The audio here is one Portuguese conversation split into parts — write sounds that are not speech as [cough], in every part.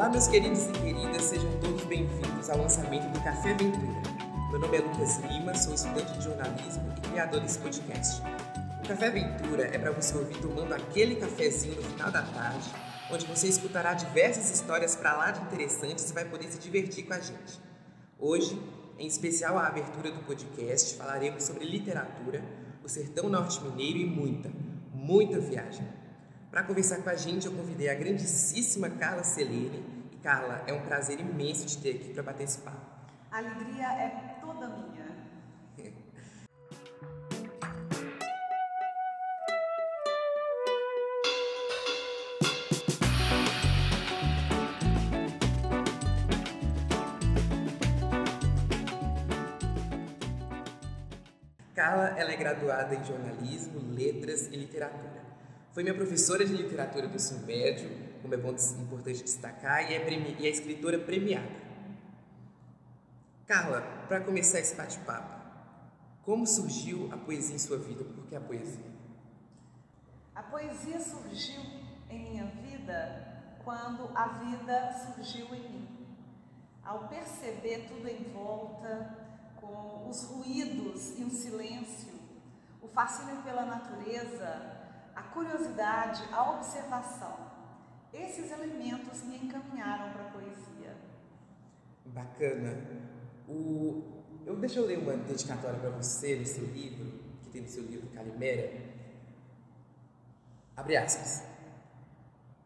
Olá, meus queridos e queridas, sejam todos bem-vindos ao lançamento do Café Aventura. Meu nome é Lucas Lima, sou estudante de jornalismo e criador desse podcast. O Café Aventura é para você ouvir tomando aquele cafezinho no final da tarde, onde você escutará diversas histórias para lá de interessantes e vai poder se divertir com a gente. Hoje, em especial a abertura do podcast, falaremos sobre literatura, o sertão norte-mineiro e muita, muita viagem. Para conversar com a gente, eu convidei a grandíssima Carla Celene. E Carla, é um prazer imenso te ter aqui para bater esse papo. A alegria é toda minha. Carla ela é graduada em jornalismo, letras e literatura. Foi minha professora de literatura do ensino médio, como é bom, importante destacar, e é, premi, e é escritora premiada. Carla, para começar esse bate-papo, como surgiu a poesia em sua vida? Por que a poesia? A poesia surgiu em minha vida quando a vida surgiu em mim. Ao perceber tudo em volta, com os ruídos e o silêncio, o fascínio pela natureza, a curiosidade, a observação. Esses elementos me encaminharam para a poesia. Bacana. O... Eu, deixa eu ler uma dedicatória para você no seu livro, que tem no seu livro Calimera. Abre aspas.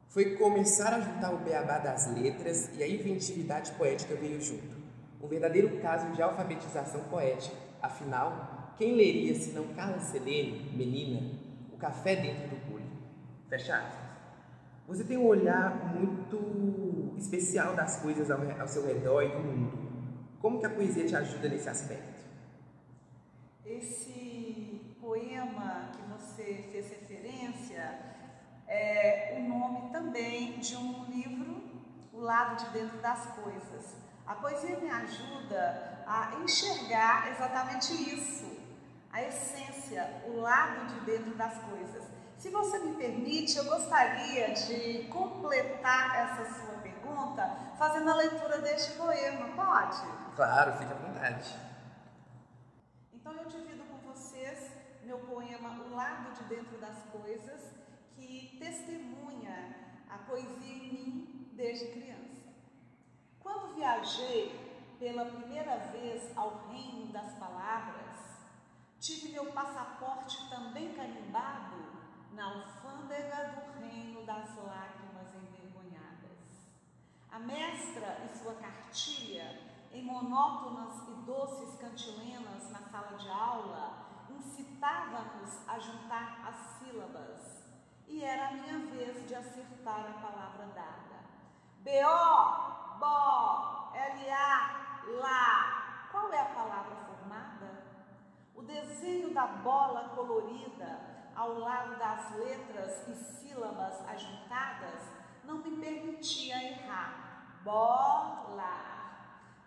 Foi começar a juntar o beabá das letras e a inventividade poética veio junto. Um verdadeiro caso de alfabetização poética. Afinal, quem leria se não Carla Selene, menina, café dentro do bule. Fecha aspas. Você tem um olhar muito especial das coisas ao, ao seu redor e do mundo. Como que a poesia te ajuda nesse aspecto? Esse poema que você fez referência é o nome também de um livro, O Lado de Dentro das Coisas. A poesia me ajuda a enxergar exatamente isso, a essência, o lado de dentro das coisas. Se você me permite, eu gostaria de completar essa sua pergunta fazendo a leitura deste poema. Pode? Claro, fique à vontade. Então eu divido com vocês meu poema O Lado de Dentro das Coisas, que testemunha a poesia em mim desde criança. Quando viajei pela primeira vez ao reino das palavras, Tive meu passaporte também carimbado na alfândega do reino das lágrimas envergonhadas. A mestra e sua cartilha, em monótonas e doces cantilenas na sala de aula, incitava-nos a juntar as sílabas, e era a minha vez de acertar a palavra dada. B-O, Bó, L-A, Lá. Qual é a palavra? O desenho da bola colorida ao lado das letras e sílabas ajuntadas não me permitia errar. Bola.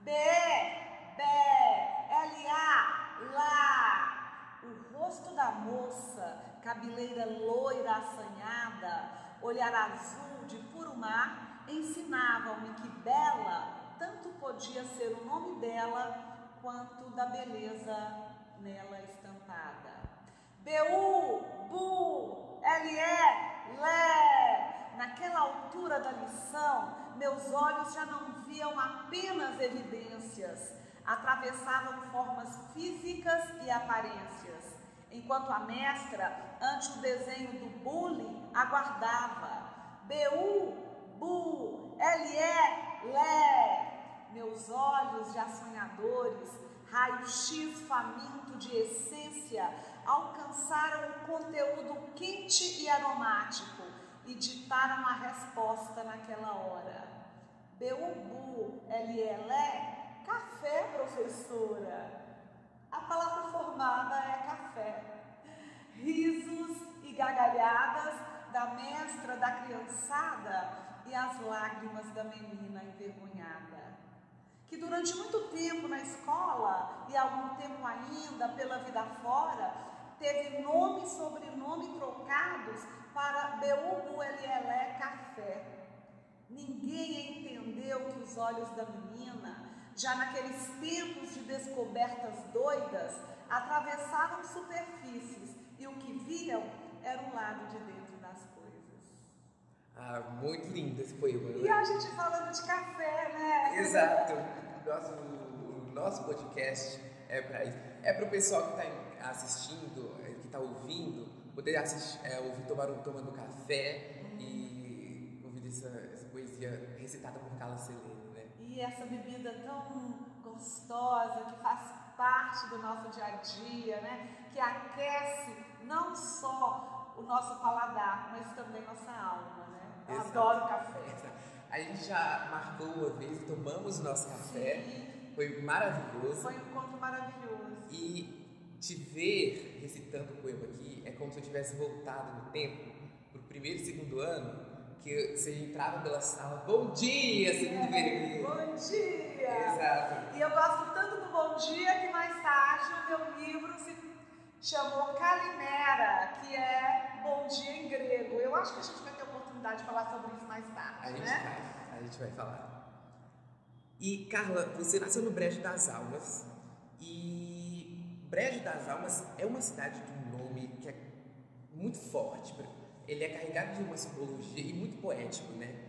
B, B, L, A, lá. O rosto da moça, cabeleira loira assanhada, olhar azul de puro mar, ensinavam-me que bela tanto podia ser o nome dela quanto da beleza nela estampada. B-U, Bu, L-E, Lé. Naquela altura da lição, meus olhos já não viam apenas evidências, atravessavam formas físicas e aparências, enquanto a mestra, ante o desenho do bullying, aguardava. B-U, Bu, L-E, Lé. Meus olhos já sonhadores raio-x faminto de essência, alcançaram o conteúdo quente e aromático e ditaram a resposta naquela hora. Beubu, Elielé, café, professora. A palavra formada é café. Risos e gargalhadas da mestra, da criançada e as lágrimas da menina envergonhada que durante muito tempo na escola e algum tempo ainda pela vida fora, teve nome e sobrenome trocados para Beubu Elielé Café. Ninguém entendeu que os olhos da menina, já naqueles tempos de descobertas doidas, atravessavam superfícies e o que viam era um lado de dentro. Ah, muito lindo esse poema. E a gente falando de café, né? Exato. Nosso, o nosso podcast é para isso. É para o pessoal que está assistindo, é, que está ouvindo, poder assistir, é, ouvir tomar um, tomando café e ouvir essa, essa poesia recitada por Carla Selene, né? E essa bebida tão gostosa que faz parte do nosso dia a dia, né? Que aquece não só o nosso paladar, mas também nossa alma, né? Exato. adoro café. [laughs] A gente já marcou uma vez, tomamos o nosso café, Sim, foi maravilhoso. foi um encontro maravilhoso. E te ver recitando o poema aqui é como se eu tivesse voltado no tempo, pro primeiro e segundo ano, que você entrava pela sala, bom dia, segundo vermelho. Bom dia! Exato. E eu gosto tanto do Bom Dia que mais tarde o meu livro se chamou Calimera, que é Bom Dia em grego. Eu acho que a gente vai ter oportunidade de falar sobre isso mais A tarde, gente né? vai, a gente vai falar. E Carla, você nasceu no Brejo das Almas e Brejo das Almas é uma cidade de um nome que é muito forte. Ele é carregado de uma simbologia e muito poético, né?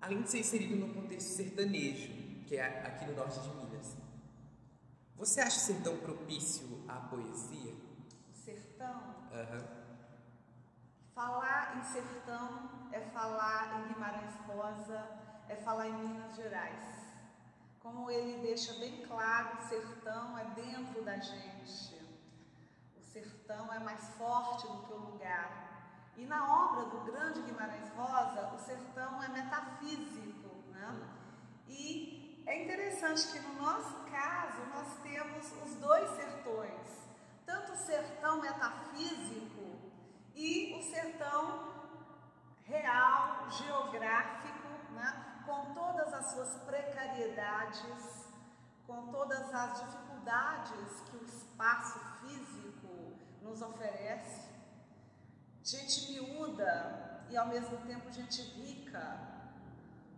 Além de ser inserido no contexto sertanejo, que é aqui no norte de Minas. Você acha o sertão propício à poesia? O sertão. Aham. Falar em sertão é falar em Guimarães Rosa, é falar em Minas Gerais. Como ele deixa bem claro, o sertão é dentro da gente. O sertão é mais forte do que o lugar. E na obra do grande Guimarães Rosa, o sertão é metafísico. Né? E é interessante que no nosso caso nós temos os dois sertões, tanto o sertão metafísico e o sertão real, geográfico, né? com todas as suas precariedades, com todas as dificuldades que o espaço físico nos oferece. Gente miúda e ao mesmo tempo gente rica.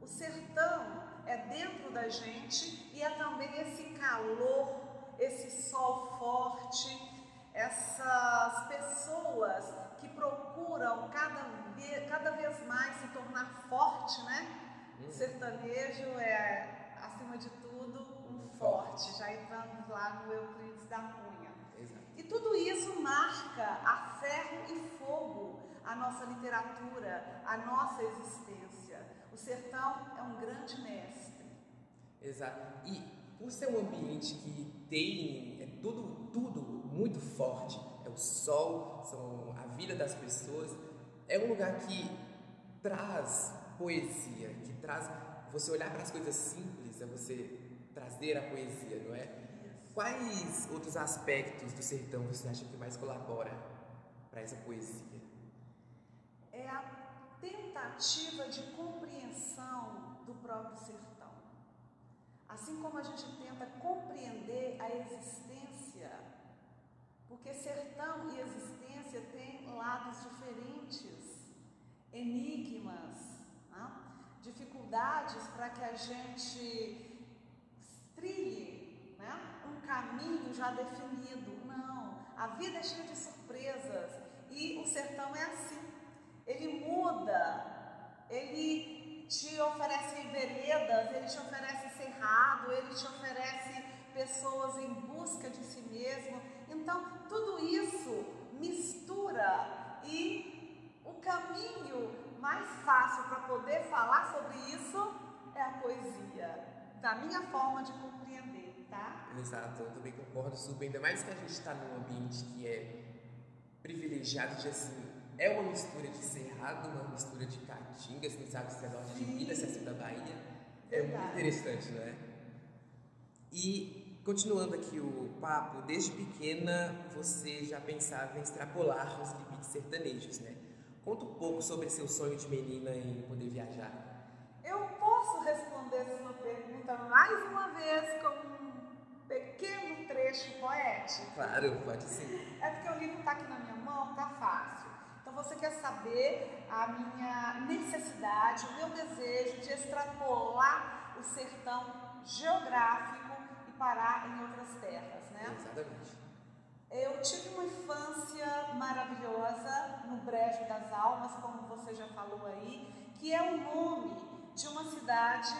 O sertão é dentro da gente e é também esse calor, esse sol forte, essas pessoas que procuram cada vez, cada vez mais se tornar forte, né? O sertanejo é, acima de tudo, um forte. Já entramos lá no Euclides da Cunha. Exato. E tudo isso marca a ferro e fogo a nossa literatura, a nossa existência. O sertão é um grande mestre. Exato. E por ser um ambiente que tem é tudo, tudo muito forte, o sol, são a vida das pessoas, é um lugar que traz poesia, que traz você olhar para as coisas simples, é você trazer a poesia, não é? Quais outros aspectos do sertão você acha que mais colabora para essa poesia? É a tentativa de compreensão do próprio sertão. Assim como a gente tenta compreender a existência, porque sertão e existência têm lados diferentes, enigmas, né? dificuldades para que a gente trilhe né? um caminho já definido. Não, a vida é cheia de surpresas e o sertão é assim. Ele muda, ele te oferece veredas, ele te oferece cerrado, ele te oferece pessoas em busca de si mesmo. Então, tudo isso mistura e o caminho mais fácil para poder falar sobre isso é a poesia, da minha forma de compreender, tá? Exato, eu também concordo super, ainda mais que a gente está num ambiente que é privilegiado de assim, é uma mistura de cerrado, uma mistura de caatinga, você não sabe se é norte de Minas, se é sul da Bahia. É muito Verdade. interessante, não é? E continuando aqui o papo, desde pequena você já pensava em extrapolar os limites sertanejos, né? Conta um pouco sobre seu sonho de menina em poder viajar. Eu posso responder essa pergunta mais uma vez com um pequeno trecho poético? Claro, pode sim. É porque o livro está aqui na minha mão, tá fácil. Então você quer saber a minha necessidade, o meu desejo de extrapolar o sertão geográfico parar em outras terras, né? Exatamente. Eu tive uma infância maravilhosa no Brejo das Almas, como você já falou aí, que é o nome de uma cidade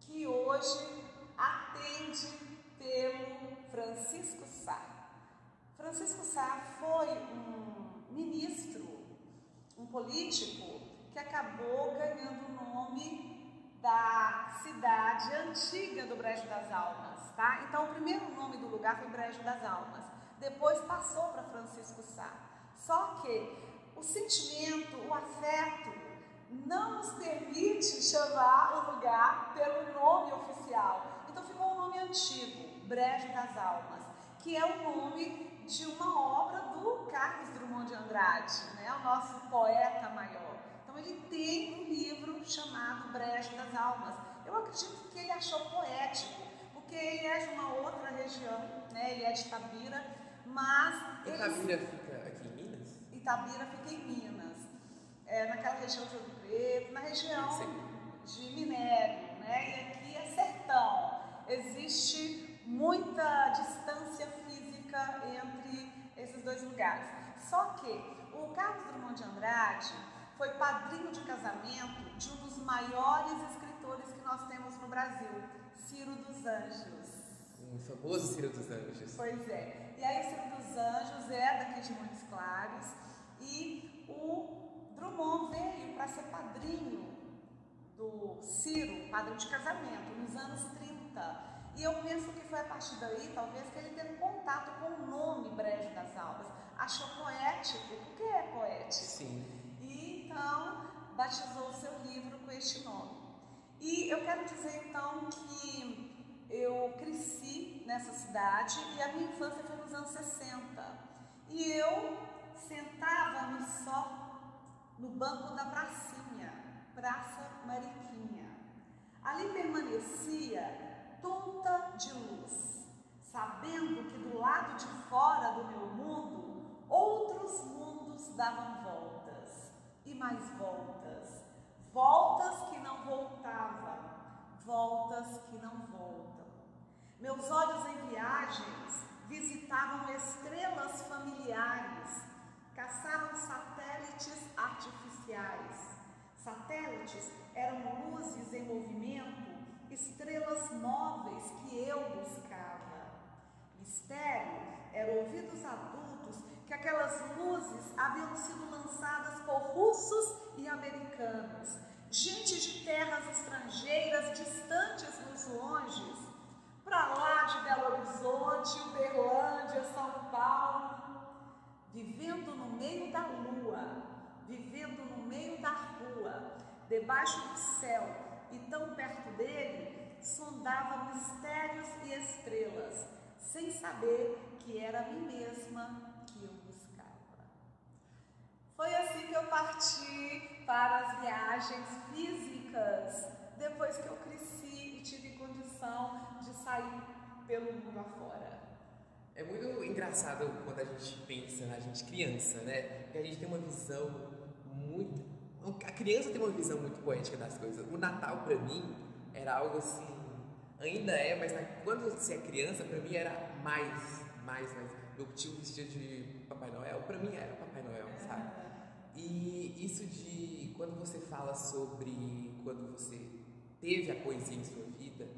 que hoje atende pelo Francisco Sá. Francisco Sá foi um ministro, um político que acabou ganhando o nome da cidade antiga do Brejo das Almas, tá? Então o primeiro nome do lugar foi Brejo das Almas, depois passou para Francisco Sá. Só que o sentimento, o afeto, não nos permite chamar o lugar pelo nome oficial. Então ficou o nome antigo, Brejo das Almas, que é o nome de uma obra do Carlos Drummond de Andrade, né? o nosso poeta maior. Então ele tem um livro chamado Brejo das Almas. Eu acredito que ele achou poético, porque ele é de uma outra região, né? ele é de Itabira, mas... Itabira ele... fica aqui em Minas? Itabira fica em Minas, é, naquela região de Ouro Preto, na região de minério, né? e aqui é sertão. Existe muita distância física entre esses dois lugares. Só que o Carlos Drummond de Andrade foi padrinho de casamento de um dos maiores escritores que nós temos no Brasil, Ciro dos Anjos. Um famoso Ciro dos Anjos. Pois é. E aí, Ciro dos Anjos é daqui de Montes Claros e o Drummond veio para ser padrinho do Ciro, padrinho de casamento, nos anos 30. E eu penso que foi a partir daí, talvez, que ele teve contato com o nome Brejo das Almas. Achou poético, porque é poético. Sim. Então batizou o seu livro com este nome. E eu quero dizer então que eu cresci nessa cidade e a minha infância foi nos anos 60. E eu sentava no sol, no banco da pracinha, Praça Mariquinha. Ali permanecia tonta de luz, sabendo que do lado de fora do meu mundo outros mundos davam voltas e mais voltas, voltas que não voltavam, voltas que não voltam. Meus olhos em viagens visitavam estrelas familiares, caçavam satélites artificiais. Satélites eram luzes em movimento estrelas móveis que eu buscava. Mistério eram ouvidos adultos que aquelas luzes haviam sido lançadas por russos e americanos, gente de terras estrangeiras distantes nos longes, para lá de Belo Horizonte, Uberlândia, São Paulo, vivendo no meio da lua, vivendo no meio da rua, debaixo do céu, e tão perto dele, sondava mistérios e estrelas, sem saber que era a mim mesma. Foi assim que eu parti para as viagens físicas, depois que eu cresci e tive condição de sair pelo mundo afora. É muito engraçado quando a gente pensa na gente criança, né? Porque a gente tem uma visão muito a criança tem uma visão muito poética das coisas. O Natal para mim era algo assim, ainda é, mas quando você é criança, para mim era mais, mais, mais. Meu tio vestia de Papai Noel, para mim era Papai Noel, sabe? E isso de quando você fala sobre quando você teve a poesia em sua vida,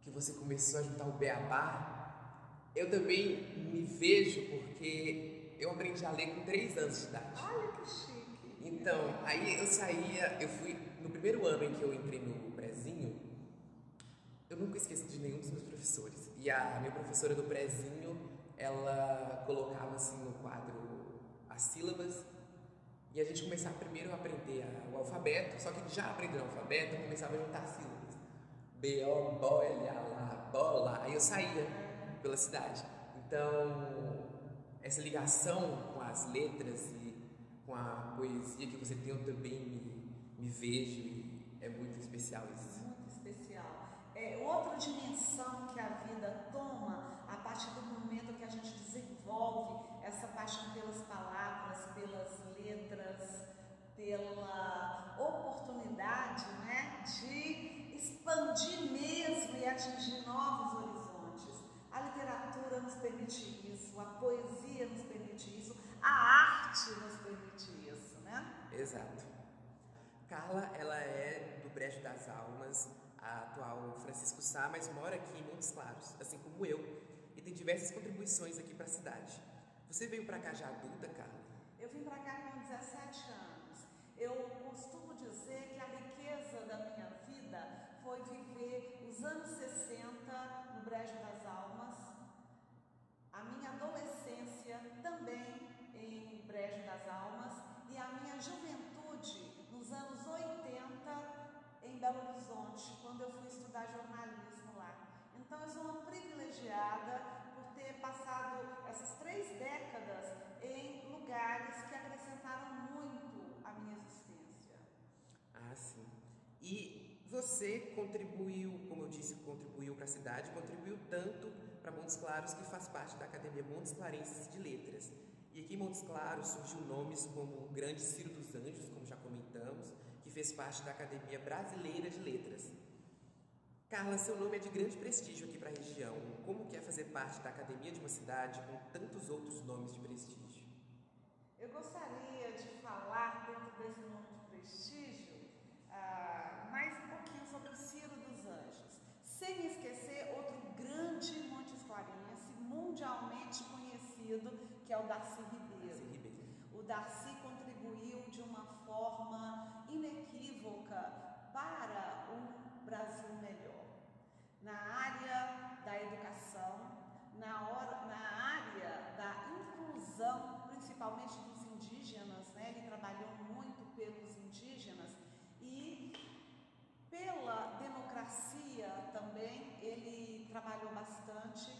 que você começou a juntar o beabá, eu também me vejo porque eu aprendi a ler com 3 anos de idade. Olha que chique. Então, aí eu saía, eu fui, no primeiro ano em que eu entrei no prezinho, eu nunca esqueci de nenhum dos meus professores. E a minha professora do prezinho, ela colocava assim no quadro as sílabas e a gente começava primeiro a aprender o alfabeto, só que já aprendendo o alfabeto, eu começava a juntar sílabas. B-O, B-O, L-A, bola. Aí eu saía pela cidade. Então, essa ligação com as letras e com a poesia que você tem, eu também me, me vejo e é muito especial isso. Muito especial. É outra dimensão que a vida toma a partir do momento que a gente desenvolve essa paixão pelas palavras, pelas letras, pela oportunidade né, de expandir mesmo e atingir novos horizontes. A literatura nos permite isso, a poesia nos permite isso, a arte nos permite isso, né? Exato. Carla, ela é do Brejo das Almas, a atual Francisco Sá, mas mora aqui em Montes Claros, assim como eu, e tem diversas contribuições aqui para a cidade. Você veio para cá já adulta, Carla? Eu vim para cá com 17 anos. Eu costumo dizer que a riqueza da minha vida foi viver os anos 60 no Brejo das Almas, a minha adolescência também em Brejo das Almas e a minha juventude nos anos 80 em Belo Horizonte, quando eu fui estudar jornalismo lá. Então eu sou uma privilegiada passado essas três décadas em lugares que acrescentaram muito à minha existência. Ah, sim. E você contribuiu, como eu disse, contribuiu para a cidade, contribuiu tanto para Montes Claros que faz parte da Academia Montes Clarenses de Letras. E aqui em Montes Claros surgiu nomes como o grande Ciro dos Anjos, como já comentamos, que fez parte da Academia Brasileira de Letras. Carla, seu nome é de grande prestígio aqui para a região. Como que é fazer parte da academia de uma cidade com tantos outros nomes de prestígio? Eu gostaria de falar dentro desse nome de prestígio uh, mais um pouquinho sobre o Ciro dos Anjos, sem esquecer outro grande Montes Clarense, mundialmente conhecido, que é o Darcy Ribeiro. Darcy Ribeiro. O Darcy contribuiu de uma forma inequívoca para um Brasil melhor. Na área da educação, na, hora, na área da inclusão, principalmente dos indígenas, né? ele trabalhou muito pelos indígenas e pela democracia também ele trabalhou bastante.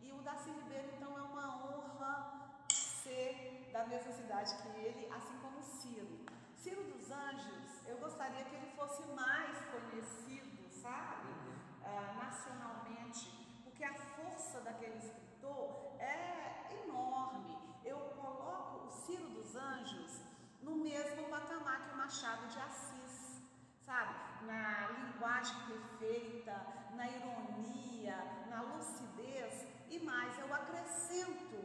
E o Darcy Ribeiro, então, é uma honra ser da mesma cidade que ele, assim como Ciro. Ciro dos Anjos, eu gostaria que ele fosse mais conhecido, sabe, nacionalmente, porque a força daquele escritor é enorme. Eu coloco o Ciro dos Anjos no mesmo patamar que o Machado de Assis, sabe? Na linguagem perfeita, na ironia, na lucidez e mais, eu acrescento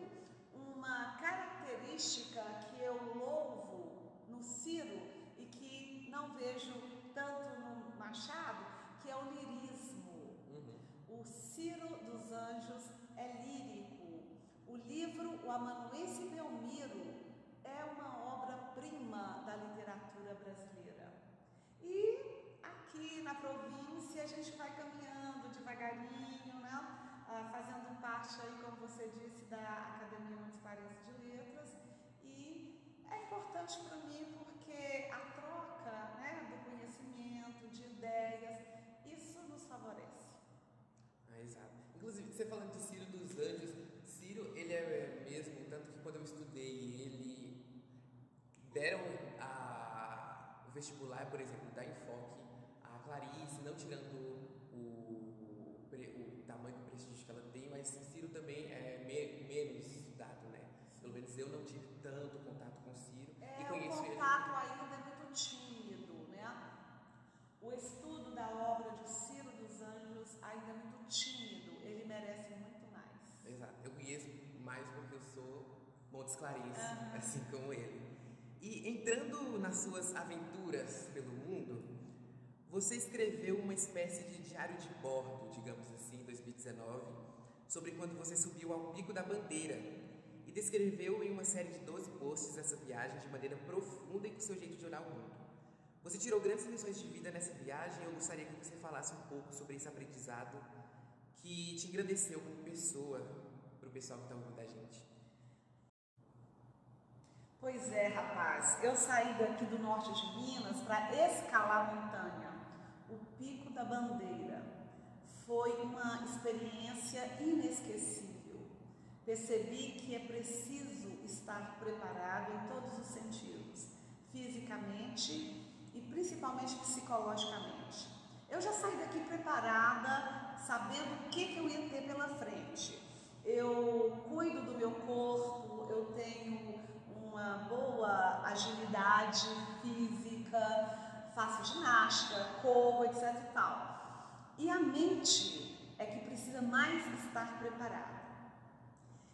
uma característica que eu louvo no Ciro e que não vejo tanto no Machado, que é o lirismo. Ciro dos Anjos é lírico. O livro O Amanuense Belmiro é uma obra-prima da literatura brasileira. E aqui na província a gente vai caminhando devagarinho, né? Ah, fazendo parte aí, como você disse, da Academia Municipalista de Letras e é importante para mim porque a troca né, do conhecimento, de ideias, isso nos favorece. Ah, exato. Inclusive, você falando de Ciro dos Anjos, Ciro, ele é mesmo, tanto que quando eu estudei ele, deram a, o vestibular, por exemplo, da Enfoque, a Clarice, não tirando o, o tamanho do prestígio que ela tem, mas Ciro também é me, menos estudado, né? Pelo menos eu não tive tanto contato com Ciro é, e conheço o contato ainda é muito tímido, né? O estudo da obra de Ciro dos Anjos ainda é muito tímido, ele merece muito mais. Exato, eu conheço mais porque eu sou Montes Clarice, uhum. assim como ele. E entrando nas suas aventuras pelo mundo, você escreveu uma espécie de diário de bordo, digamos assim, em 2019, sobre quando você subiu ao Pico da Bandeira e descreveu em uma série de 12 posts essa viagem de maneira profunda e com seu jeito de olhar o mundo. Você tirou grandes lições de vida nessa viagem e eu gostaria que você falasse um pouco sobre esse aprendizado que te engrandeceu como pessoa para o pessoal que está ouvindo a gente. Pois é, rapaz, eu saí daqui do norte de Minas para escalar a montanha o Pico da Bandeira. Foi uma experiência inesquecível. Percebi que é preciso estar preparado em todos os sentidos, fisicamente e principalmente psicologicamente. Eu já saí daqui preparada, sabendo o que, que eu ia ter pela frente. Eu cuido do meu corpo, eu tenho uma boa agilidade física, faço ginástica, corro, etc e tal. E a mente é que precisa mais estar preparada.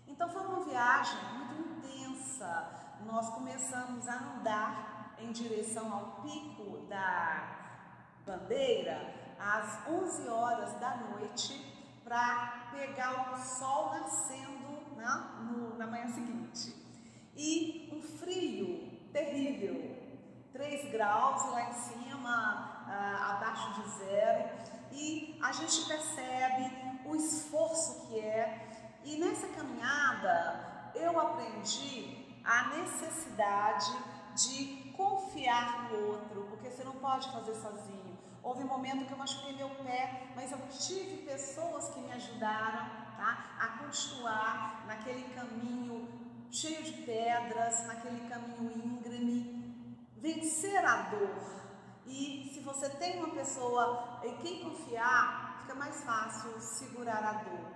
Então foi uma viagem muito intensa. Nós começamos a andar em direção ao pico da bandeira às 11 horas da noite para pegar o sol nascendo né, no, na manhã seguinte. E um frio terrível, 3 graus lá em cima, ah, abaixo de zero, e a gente percebe o esforço que é. E nessa caminhada eu aprendi a necessidade de confiar no outro, porque você não pode fazer sozinho. Houve um momento que eu machuquei meu pé, mas eu tive pessoas que me ajudaram tá, a continuar naquele caminho cheio de pedras, naquele caminho íngreme, vencer a dor. E se você tem uma pessoa em quem confiar, fica mais fácil segurar a dor.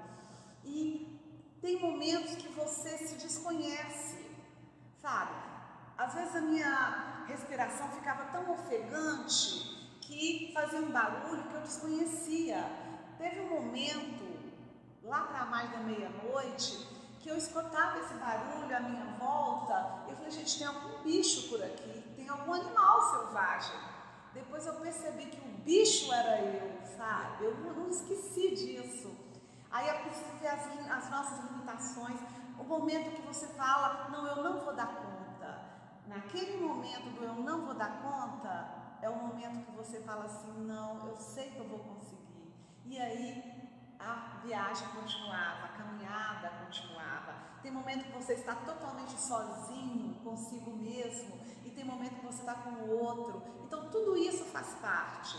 E tem momentos que você se desconhece, sabe? Às vezes a minha respiração ficava tão ofegante que fazia um barulho que eu desconhecia. Teve um momento, lá para mais da meia-noite, que eu escutava esse barulho à minha volta. Eu falei, gente, tem algum bicho por aqui, tem algum animal selvagem. Depois eu percebi que o bicho era eu, sabe? Eu não esqueci disso. Aí é preciso ver as, as nossas limitações. O momento que você fala, não, eu não vou dar conta. Naquele momento do eu não vou dar conta, é o momento que você fala assim, não, eu sei que eu vou conseguir. E aí a viagem continuava, a caminhada continuava. Tem momento que você está totalmente sozinho consigo mesmo e tem momento que você está com o outro. Então tudo isso faz parte.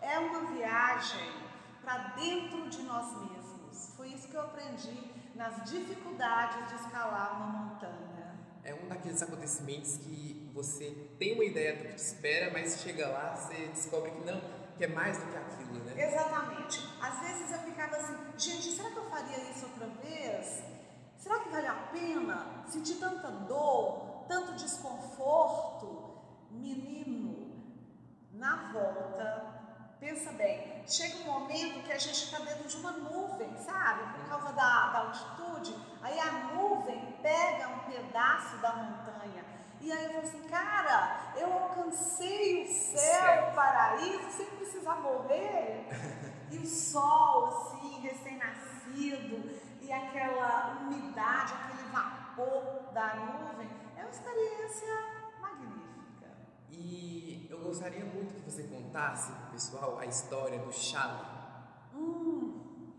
É uma viagem para dentro de nós mesmos. Foi isso que eu aprendi nas dificuldades de escalar uma montanha. É um daqueles acontecimentos que você tem uma ideia do que te espera, mas chega lá, você descobre que não, que é mais do que aquilo, né? Exatamente. Às vezes eu ficava assim, gente, será que eu faria isso outra vez? Será que vale a pena sentir tanta dor, tanto desconforto? Menino, na volta, pensa bem, chega um momento que a gente está dentro de uma nuvem, sabe? Por causa da, da altitude, aí a nuvem pega um pedaço da montanha e aí eu falei assim, cara, eu alcancei o céu, céu. o paraíso, sem precisar morrer. [laughs] e o sol, assim, recém-nascido, e aquela umidade, aquele vapor da nuvem, é uma experiência magnífica. E eu gostaria muito que você contasse para o pessoal a história do chale. Hum,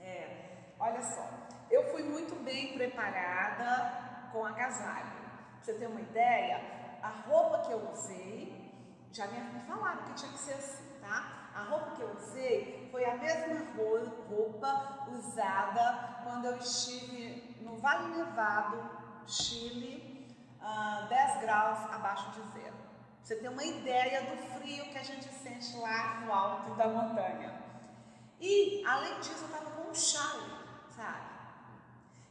é, olha só, eu fui muito bem preparada com agasalho você ter uma ideia, a roupa que eu usei, já me falaram que tinha que ser assim, tá? A roupa que eu usei foi a mesma roupa usada quando eu estive no Vale Nevado, Chile, uh, 10 graus abaixo de zero. Você tem uma ideia do frio que a gente sente lá no alto da montanha. E, além disso, eu estava com um chale, sabe?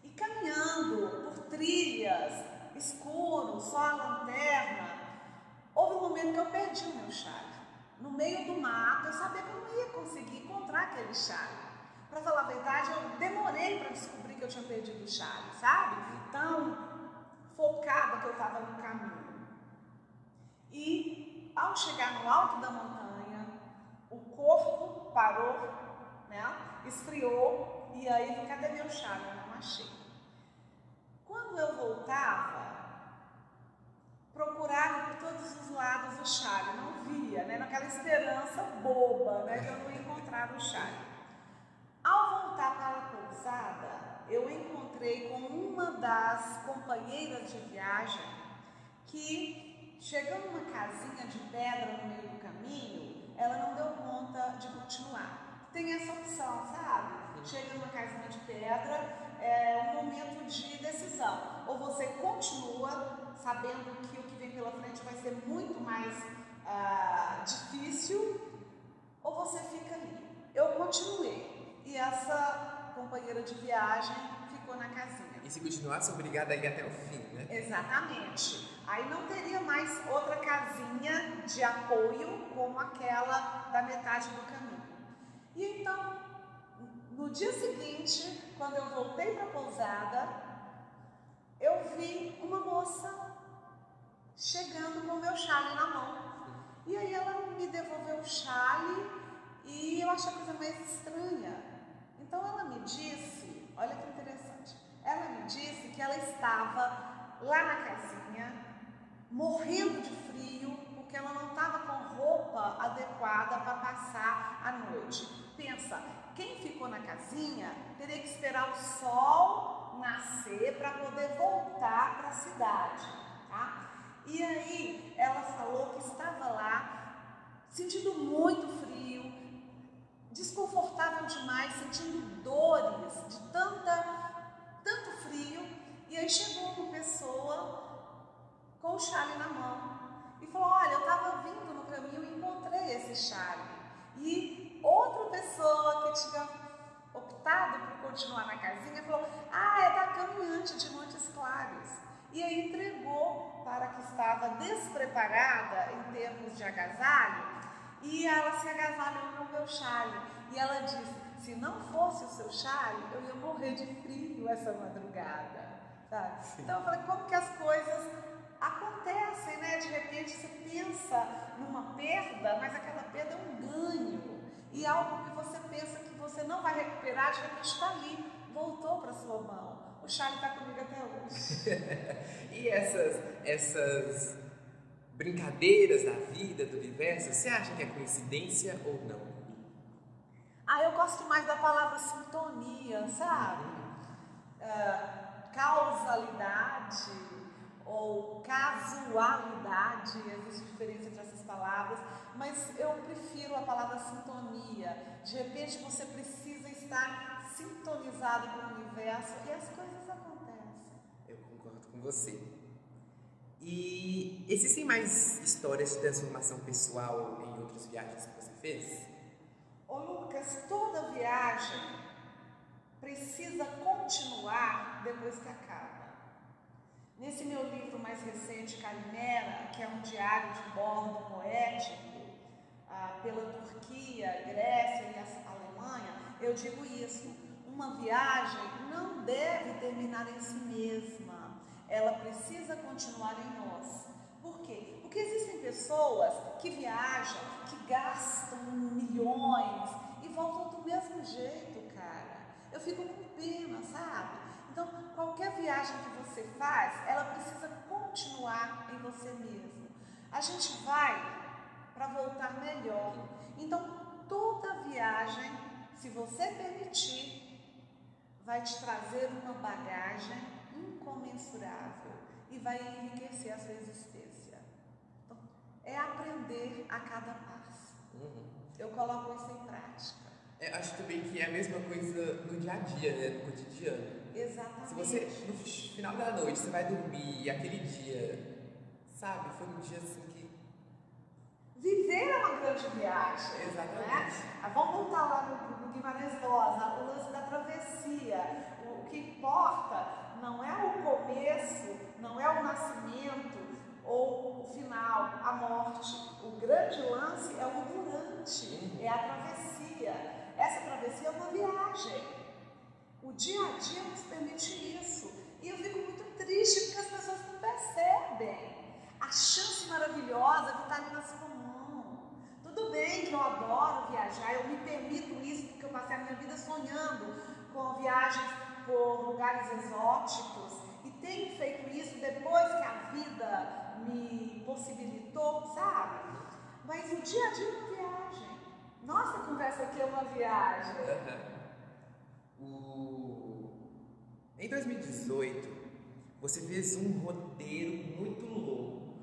E caminhando por trilhas, escuro, só a lanterna. Houve um momento que eu perdi o meu chale. No meio do mato, eu sabia que eu não ia conseguir encontrar aquele chale. Para falar a verdade, eu demorei para descobrir que eu tinha perdido o chale, sabe? Tão focada que eu estava no caminho. E ao chegar no alto da montanha, o corpo parou, né? esfriou, e aí, cadê meu chale? Eu não achei. Quando eu voltava, procurava por todos os lados o chale, não via, né? naquela esperança boba né? que eu não ia encontrar o chale. Ao voltar para a pousada, eu encontrei com uma das companheiras de viagem que, chegando numa casinha de pedra no meio do caminho, ela não deu conta de continuar. Tem essa opção, sabe? Chega numa casinha de pedra, é um momento de decisão. Ou você continua sabendo pela frente vai ser muito mais ah, difícil, ou você fica ali. Eu continuei e essa companheira de viagem ficou na casinha. E se continuasse obrigada a ir até o fim, né? Exatamente. Aí não teria mais outra casinha de apoio como aquela da metade do caminho. E então, no dia seguinte, quando eu voltei para a pousada, eu vi uma moça chegando com o meu chale na mão. E aí ela me devolveu o chale e eu achei a coisa mais estranha. Então ela me disse, olha que interessante, ela me disse que ela estava lá na casinha, morrendo de frio, porque ela não estava com roupa adequada para passar a noite. Pensa, quem ficou na casinha teria que esperar o sol nascer para poder voltar para a cidade, tá? E aí ela falou que estava lá sentindo muito frio, desconfortável demais, sentindo dores de tanta, tanto frio. E aí chegou uma pessoa com o chale na mão e falou: Olha, eu estava vindo no caminho e encontrei esse chale. E outra pessoa que tinha optado por continuar na casinha falou: Ah, é da caminhante de Montes Claros e aí entregou para que estava despreparada em termos de agasalho e ela se agasalhou no meu chale. E ela disse: se não fosse o seu chale, eu ia morrer de frio essa madrugada. Sabe? Então eu falei: como que as coisas acontecem, né? De repente você pensa numa perda, mas aquela perda é um ganho. E algo que você pensa que você não vai recuperar, de repente está ali, voltou para sua mão. O Charlie está comigo até hoje. [laughs] e essas, essas brincadeiras da vida, do universo, você acha que é coincidência ou não? Ah, eu gosto mais da palavra sintonia, sabe? Uh, causalidade ou casualidade, existe diferença entre essas palavras, mas eu prefiro a palavra sintonia. De repente você precisa estar sintonizado com o universo e as coisas você. E existem mais histórias de transformação pessoal em outras viagens que você fez? Ô Lucas, toda viagem precisa continuar depois que acaba. Nesse meu livro mais recente, Calimera, que é um diário de bordo poético ah, pela Turquia, Grécia e a Alemanha, eu digo isso. Uma viagem não deve terminar em si mesma ela precisa continuar em nós. Por quê? Porque existem pessoas que viajam, que gastam milhões e voltam do mesmo jeito, cara. Eu fico com pena, sabe? Então, qualquer viagem que você faz, ela precisa continuar em você mesmo. A gente vai para voltar melhor. Então, toda viagem, se você permitir, vai te trazer uma bagagem incomensurável e vai enriquecer a sua existência. Então, é aprender a cada passo. Uhum. Eu coloco isso em prática. É, acho também que é a mesma coisa no dia a dia, né? no cotidiano. Exatamente. Se você, no final da noite, você vai dormir e aquele dia, sabe, foi um dia assim que. Viver é uma grande viagem. Né? Exatamente. Né? Vamos voltar lá no, no Guimarães Rosa, o lance da travessia. O, que importa não é o começo, não é o nascimento ou o final, a morte. O grande lance é o durante, é a travessia. Essa travessia é uma viagem. O dia a dia nos permite isso. E eu fico muito triste porque as pessoas não percebem a chance maravilhosa que está ali na sua mão. Tudo bem que eu adoro viajar, eu me permito isso porque eu passei a minha vida sonhando com viagens por lugares exóticos e tenho feito isso depois que a vida me possibilitou, sabe? Mas o dia a dia é uma viagem. Nossa conversa aqui é uma viagem. [laughs] o... Em 2018, você fez um roteiro muito louco.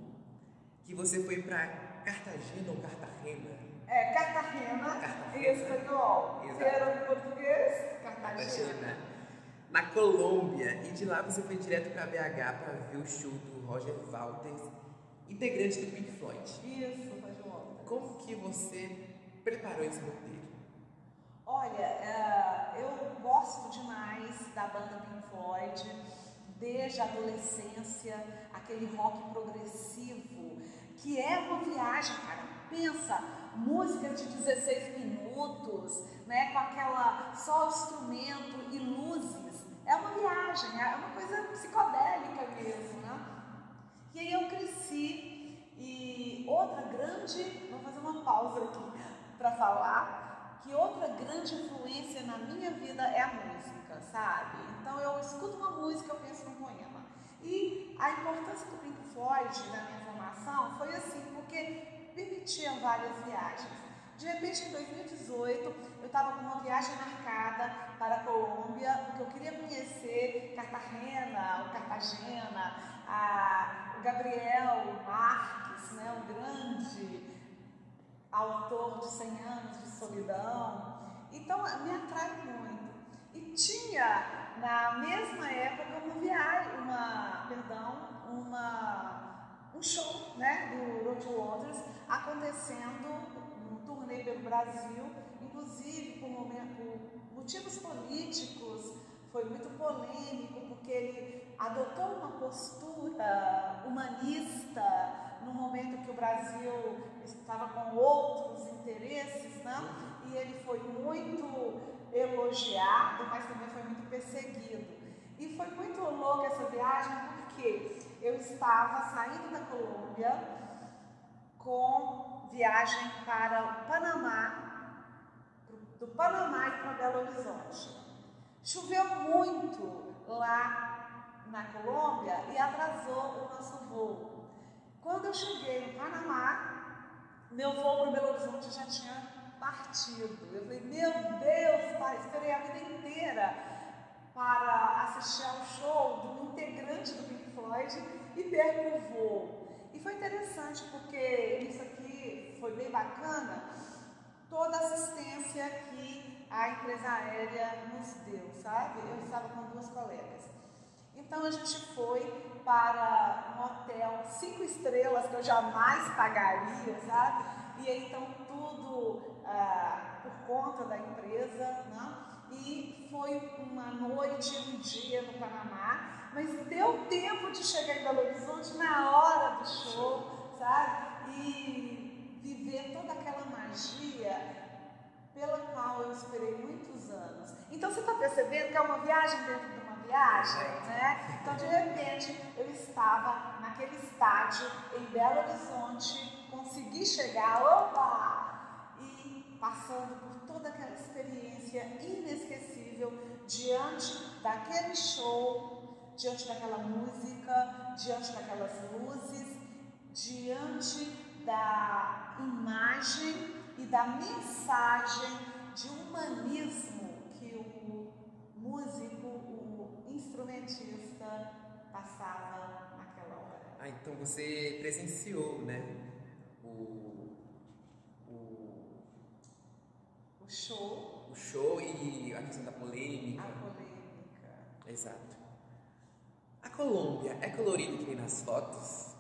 Que você foi para Cartagena ou Cartagena? É, Cartagena, Cartagena. em espanhol. Era em português? Cartagena. Cartagena na Colômbia e de lá você foi direto para BH para ver o show do Roger Walters, integrante do Pink Floyd. Isso, Roger Walters. Como que você preparou esse roteiro? Olha, é, eu gosto demais da banda Pink Floyd, desde a adolescência, aquele rock progressivo, que é uma viagem, cara. Pensa, música de 16 minutos, né, com aquela só instrumento e luzes. É uma viagem, é uma coisa psicodélica mesmo, né? E aí eu cresci e outra grande, vou fazer uma pausa aqui [laughs] para falar, que outra grande influência na minha vida é a música, sabe? Então eu escuto uma música, eu penso num poema. E a importância do Pink Floyd na minha foi assim, porque permitia várias viagens. De repente, em 2018, eu estava com uma viagem marcada para a Colômbia, porque eu queria conhecer Cartagena, o Cartagena, a, o Gabriel Marques, né, um grande autor de 100 anos de solidão. Então, me atrai muito. E tinha, na mesma época, uma viagem, uma, perdão, uma, um show né, do Roger Waters acontecendo, um turnê pelo Brasil, inclusive por, momento, por motivos políticos, foi muito polêmico, porque ele adotou uma postura humanista no momento que o Brasil estava com outros interesses, né? e ele foi muito elogiado, mas também foi muito perseguido. E foi muito louca essa viagem porque eu estava saindo da Colômbia com viagem para o Panamá, do Panamá e para Belo Horizonte. Choveu muito lá na Colômbia e atrasou o nosso voo. Quando eu cheguei no Panamá, meu voo para Belo Horizonte já tinha partido. Eu falei, meu Deus, pai, esperei a vida inteira para assistir ao show um integrante do Pink Floyd e voo. E foi interessante porque isso aqui foi bem bacana, toda a assistência que a empresa aérea nos deu, sabe? Eu estava com duas colegas. Então a gente foi para um hotel cinco estrelas que eu jamais pagaria, sabe? E aí, então tudo ah, por conta da empresa, né? E foi uma noite, um dia no Panamá, mas deu tempo de chegar em Belo Horizonte na hora do show, sabe? E viver toda aquela magia pela qual eu esperei muitos anos. Então você está percebendo que é uma viagem dentro de uma viagem, né? Então de repente eu estava naquele estádio em Belo Horizonte, consegui chegar, opa! E passando por toda aquela experiência inesquecível diante daquele show, diante daquela música, diante daquelas luzes, diante da imagem e da mensagem de humanismo que o músico, o instrumentista passava naquela hora. Ah, então você presenciou, né? O, o, o show. O show e a questão da polêmica. A polêmica. Exato. Colômbia é colorida que nas fotos?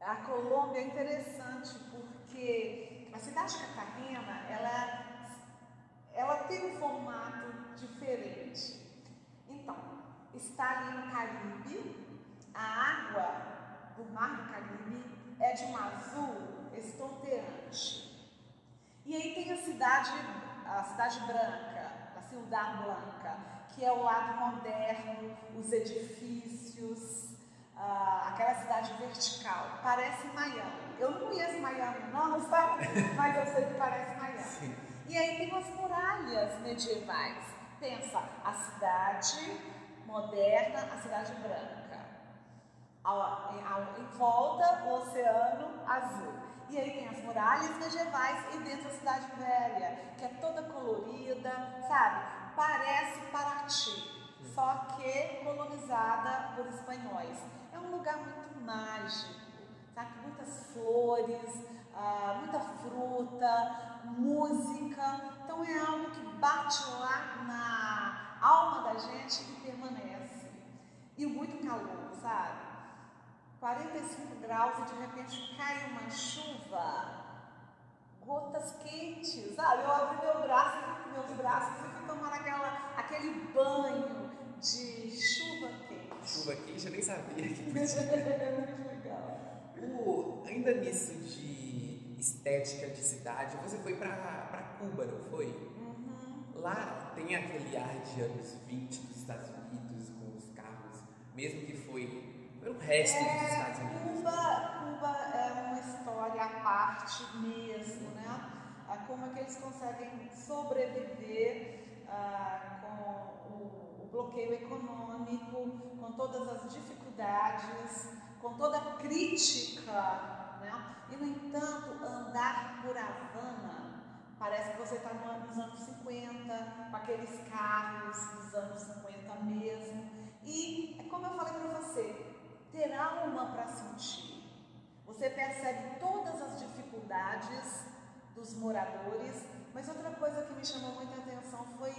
A Colômbia é interessante porque a cidade de Cartagena, ela, ela tem um formato diferente. Então, está ali no Caribe, a água do Mar do Caribe é de um azul estonteante. E aí tem a cidade, a cidade branca, a Ciudad Blanca, que é o lado moderno, os edifícios, ah, aquela cidade vertical. Parece Miami. Eu não conheço Miami, não, sabe? Mas eu sei que parece Miami. Sim. E aí tem as muralhas medievais. Pensa, a cidade moderna, a cidade branca. Em volta, o oceano azul. E aí tem as muralhas medievais e dentro a cidade velha, que é toda colorida, sabe? Parece Paraty, só que colonizada por espanhóis um lugar muito mágico, sabe? Muitas flores, ah, muita fruta, música. Então é algo que bate lá na alma da gente e permanece. E muito calor, sabe? 45 graus e de repente cai uma chuva, gotas quentes quente, sabe? Eu abri meu braço, meus braços e fui tomar aquela, aquele banho de chuva quente. Chuva quente, eu nem sabia que [laughs] podia. é muito legal. O, ainda nisso de estética de cidade, você foi pra, Cuba, não foi? Uhum. Lá tem aquele ar de anos 20 dos Estados Unidos, com os carros, mesmo que foi pelo resto é, dos Estados Unidos. Cuba, Cuba é uma história à parte mesmo, né? Como é que eles conseguem sobreviver ah, com o, o bloqueio econômico, com todas as dificuldades, com toda a crítica, né? E no entanto, andar por Havana parece que você está nos anos 50, com aqueles carros dos anos 50 mesmo. E é como eu falei para você, ter alma para sentir. Você percebe todas as dificuldades dos moradores, mas outra coisa que me chamou muita atenção foi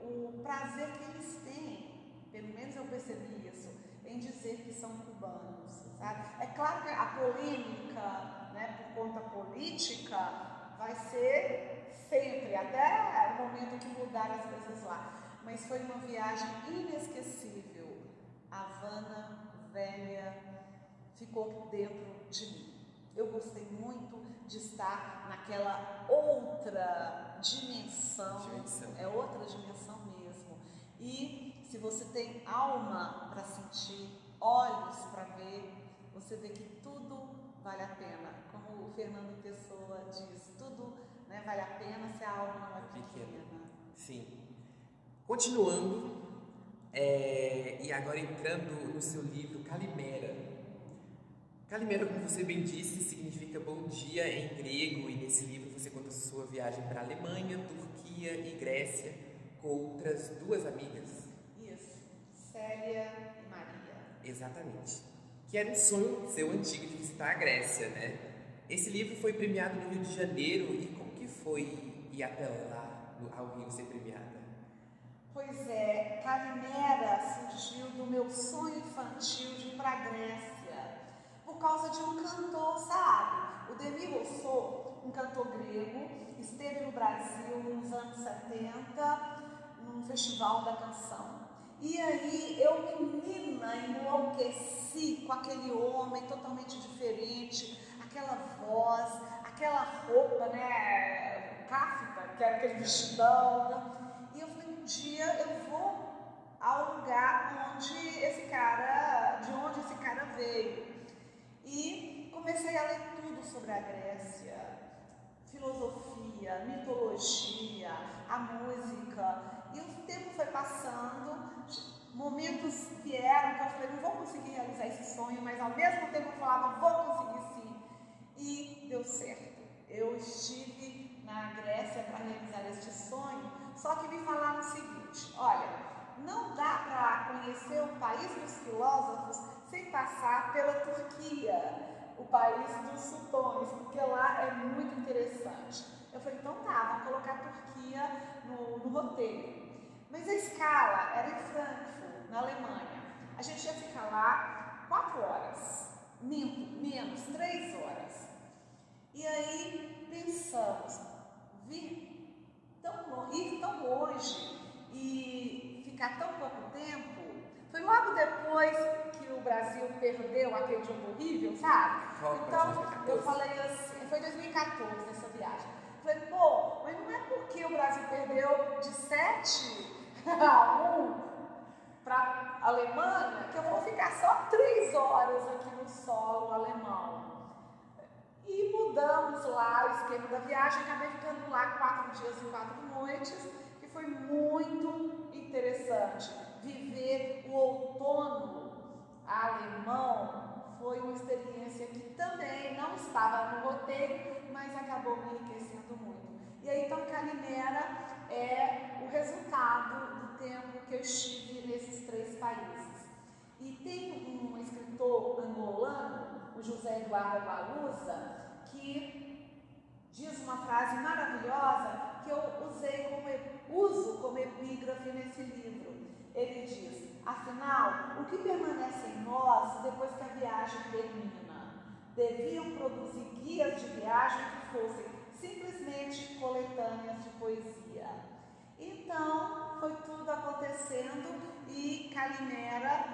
o prazer que eles têm, pelo menos eu percebi isso, em dizer que são cubanos. Sabe? É claro que a polêmica, né, por conta política, vai ser sempre, até o momento que mudar as coisas lá. Mas foi uma viagem inesquecível. Havana, velha, ficou dentro de mim. Eu gostei muito de estar naquela outra dimensão, dimensão. é outra dimensão mesmo. E se você tem alma para sentir, olhos para ver, você vê que tudo vale a pena. Como o Fernando Pessoa diz, tudo né, vale a pena se a alma não é pequena. Sim. Continuando, é, e agora entrando no seu livro Calimera. Calimera, como você bem disse, significa bom dia em grego, e nesse livro você conta a sua viagem para a Alemanha, Turquia e Grécia com outras duas amigas. Isso, Célia e Maria. Exatamente. Que era um sonho seu antigo de visitar a Grécia, né? Esse livro foi premiado no Rio de Janeiro e como que foi ir até lá, ao Rio, ser premiada? Pois é, Calimera surgiu do meu sonho infantil de ir para a Grécia causa de um cantor, sabe? O Demi Rousseau, um cantor grego, esteve no Brasil nos anos 70, num festival da canção. E aí eu, menina, enlouqueci com aquele homem totalmente diferente, aquela voz, aquela roupa, né? Cáfita, que era aquele vestidão. Né? E eu falei, um dia eu vou ao lugar onde esse cara, de onde esse cara veio. E comecei a ler tudo sobre a Grécia, mitologia, a música. E o tempo foi passando, momentos vieram que eu falei, não vou conseguir realizar esse sonho, mas ao mesmo tempo eu falava, vou conseguir sim. E deu certo. Eu estive na Grécia para realizar este sonho, só que me falaram o seguinte: olha, não dá para conhecer o país dos filósofos sem passar pela Turquia, o país dos sultões, porque lá é muito interessante. Eu falei, então tá, vamos colocar a Turquia no, no roteiro. Mas a escala era em Frankfurt, na Alemanha. A gente ia ficar lá quatro horas, minto, menos, três horas. E aí pensamos, vir tão, ir tão longe e ficar tão pouco tempo, foi logo depois que o Brasil perdeu aquele jogo horrível, sabe? Então, eu falei assim, foi 2014 essa viagem. Falei, pô, mas não é porque o Brasil perdeu de 7 [laughs] a 1 para a Alemanha que eu vou ficar só 3 horas aqui no solo alemão. E mudamos lá o esquema da viagem, acabei ficando lá quatro dias e quatro noites, que foi muito interessante viver o outono alemão foi uma experiência que também não estava no roteiro, mas acabou me enriquecendo. E aí, então, Calimera é o resultado do tempo que eu estive nesses três países. E tem um escritor angolano, o José Eduardo Baluza, que diz uma frase maravilhosa que eu usei como, uso como epígrafe nesse livro. Ele diz: afinal, o que permanece em nós depois que a viagem termina? Deviam produzir guias de viagem que fossem simplesmente coletâneas Então, foi tudo acontecendo e Calimera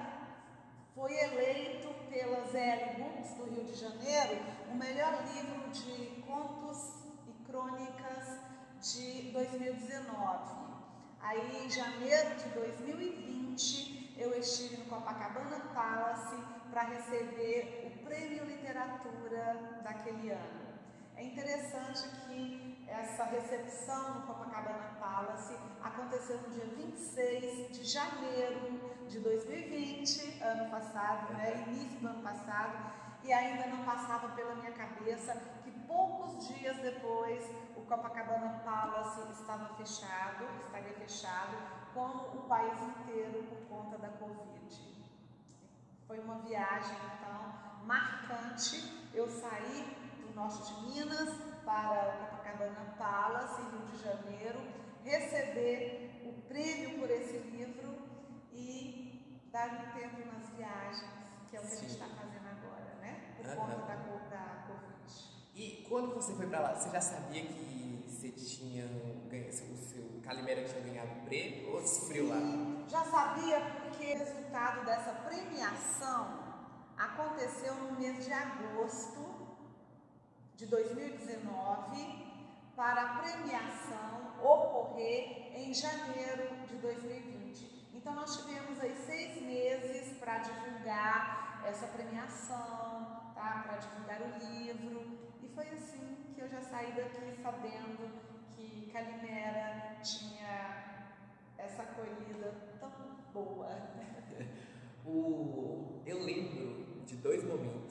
foi eleito pela ZL Books do Rio de Janeiro o melhor livro de contos e crônicas de 2019. Aí, em janeiro de 2020, eu estive no Copacabana Palace para receber o Prêmio Literatura daquele ano. É interessante que essa recepção no Copacabana Palace aconteceu no dia 26 de janeiro de 2020, ano passado, né, início do ano passado, e ainda não passava pela minha cabeça que poucos dias depois o Copacabana Palace estava fechado, estaria fechado, como o país inteiro por conta da Covid. Foi uma viagem, então, marcante. Eu saí norte de Minas para o Copacabana Palace, Rio de Janeiro, receber o prêmio por esse livro e dar um tempo nas viagens, que é o que Sim. a gente está fazendo agora, né? Por uhum. conta da, da Covid. E quando você foi para lá, você já sabia que você tinha ganho, o seu Calimera tinha ganhado o prêmio ou descobriu lá? Já sabia porque o resultado dessa premiação aconteceu no mês de agosto de 2019 para a premiação ocorrer em janeiro de 2020. Então nós tivemos aí seis meses para divulgar essa premiação, tá? para divulgar o livro. E foi assim que eu já saí daqui sabendo que Calimera tinha essa acolhida tão boa. [laughs] o, eu lembro de dois momentos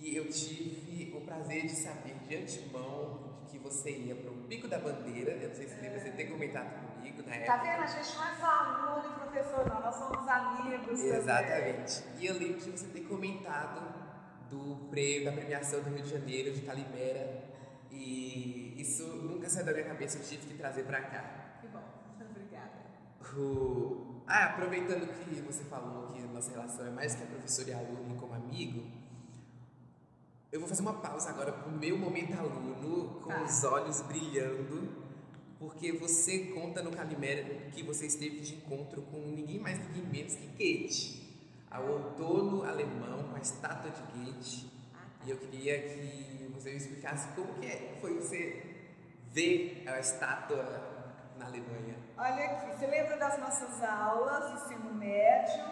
que eu tive o prazer de saber de antemão que você ia para o Pico da Bandeira. Eu não sei se lembra você ter comentado comigo na época. Tá vendo? A gente não é só aluno e professor, não, nós somos amigos. Exatamente. Também. E eu lembro de você ter comentado do prêmio, da premiação do Rio de Janeiro, de Calimera. E isso nunca saiu da minha cabeça, eu tive que trazer para cá. Que bom, obrigada. O... Ah, aproveitando que você falou que nossa relação é mais que a professor e aluno como amigo, eu vou fazer uma pausa agora para o meu momento aluno, com tá. os olhos brilhando, porque você conta no Calimera que você esteve de encontro com ninguém mais, ninguém menos que Goethe, ao outono alemão, com a estátua de Goethe. E eu queria que você me explicasse como que é, foi você ver a estátua na Alemanha. Olha aqui, você lembra das nossas aulas, ensino médio,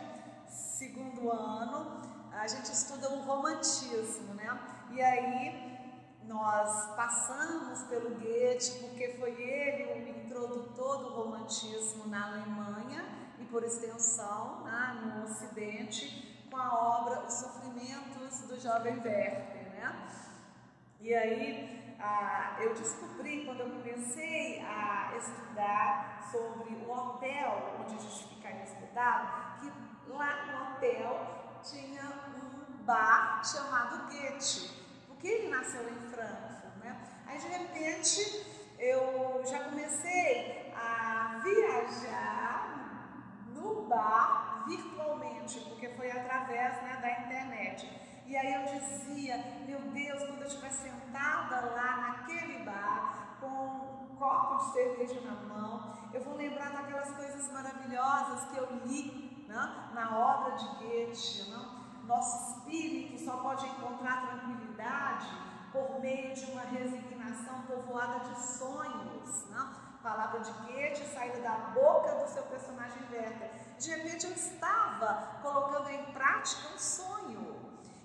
segundo ano? A gente estuda o romantismo, né? E aí nós passamos pelo Goethe, porque foi ele o introdutor do romantismo na Alemanha e por extensão né, no Ocidente, com a obra Os Sofrimentos do Jovem Werther, né? E aí ah, eu descobri quando eu comecei a estudar sobre o hotel onde a gente ficaria hospedado, que lá no hotel tinha um bar chamado Goethe, porque ele nasceu em Frankfurt, né? Aí de repente eu já comecei a viajar no bar virtualmente, porque foi através né, da internet. E aí eu dizia, meu Deus, quando eu estiver sentada lá naquele bar, com um copo de cerveja na mão, eu vou lembrar daquelas coisas maravilhosas que eu li né? na obra de Goethe. Né? Nosso espírito só pode encontrar tranquilidade por meio de uma resignação povoada de sonhos. Né? Palavra de Goethe saindo da boca do seu personagem Werther. De repente eu estava colocando em prática um sonho.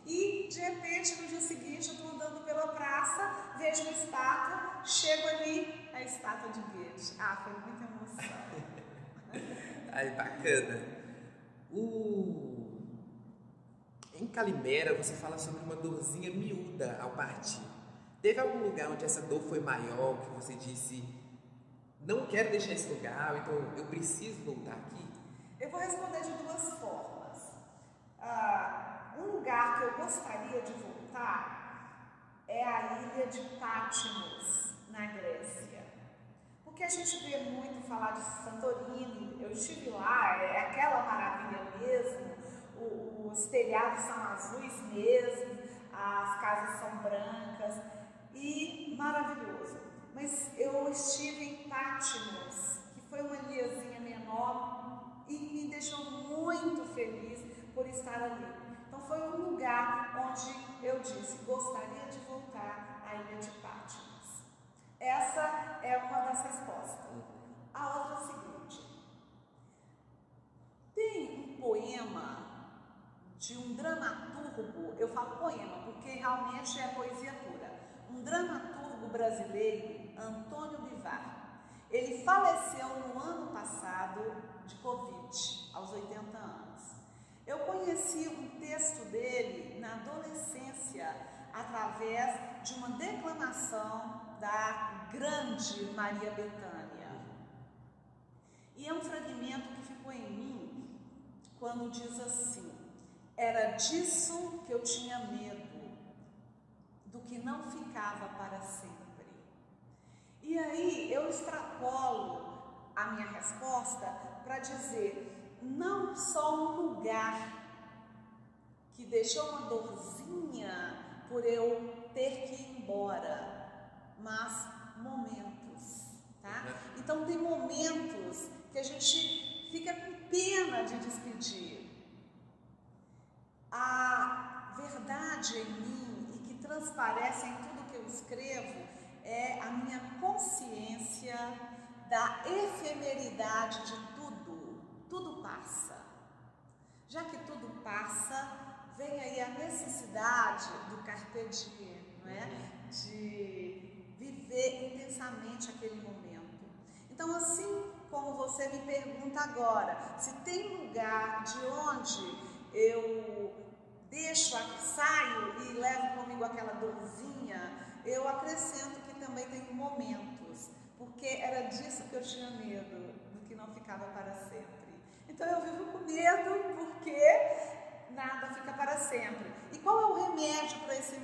E de repente no dia seguinte eu estou andando pela praça, vejo uma estátua, chego ali, a estátua de Goethe. Ah, foi muita emoção. [laughs] Ai, bacana. O... Em Calimera você fala sobre uma dorzinha miúda ao partir. Teve algum lugar onde essa dor foi maior, que você disse, não quero deixar esse lugar, então eu preciso voltar aqui? Eu vou responder de duas formas. Ah, um lugar que eu gostaria de voltar é a ilha de Patmos, na Grécia. Porque a gente vê muito falar de Santorini, eu estive lá, é aquela maravilha mesmo, os telhados são azuis mesmo, as casas são brancas e maravilhoso. Mas eu estive em Patmos e me deixou muito feliz por estar ali. Então foi um lugar onde eu disse, gostaria de voltar à Ilha de Patmos. Essa é uma das respostas. A outra é a seguinte: tem um poema de um dramaturgo, eu falo poema porque realmente é poesia pura, um dramaturgo brasileiro, Antônio Bivar. Ele faleceu no ano passado de Covid, aos 80 anos. Eu conheci um texto dele na adolescência, através de uma declamação da grande Maria Bethânia. E é um fragmento que ficou em mim quando diz assim: Era disso que eu tinha medo, do que não ficava para sempre. E aí eu extrapolo a minha resposta para dizer: não só um lugar que deixou uma dorzinha por eu ter que ir embora, mas momentos, tá? Uhum. Então tem momentos que a gente fica com pena de despedir. A verdade em mim e que transparece em tudo que eu escrevo é a minha consciência da efemeridade de tudo. Tudo passa. Já que tudo passa, vem aí a necessidade do carpe diem, não é? De viver intensamente aquele momento. Então, assim como você me pergunta agora, se tem lugar de onde eu deixo, saio e levo comigo aquela dorzinha, eu acrescento que também tem momentos, porque era disso que eu tinha medo, do que não ficava para sempre. Então eu vivo com medo porque nada fica para sempre. E qual é o remédio para esse,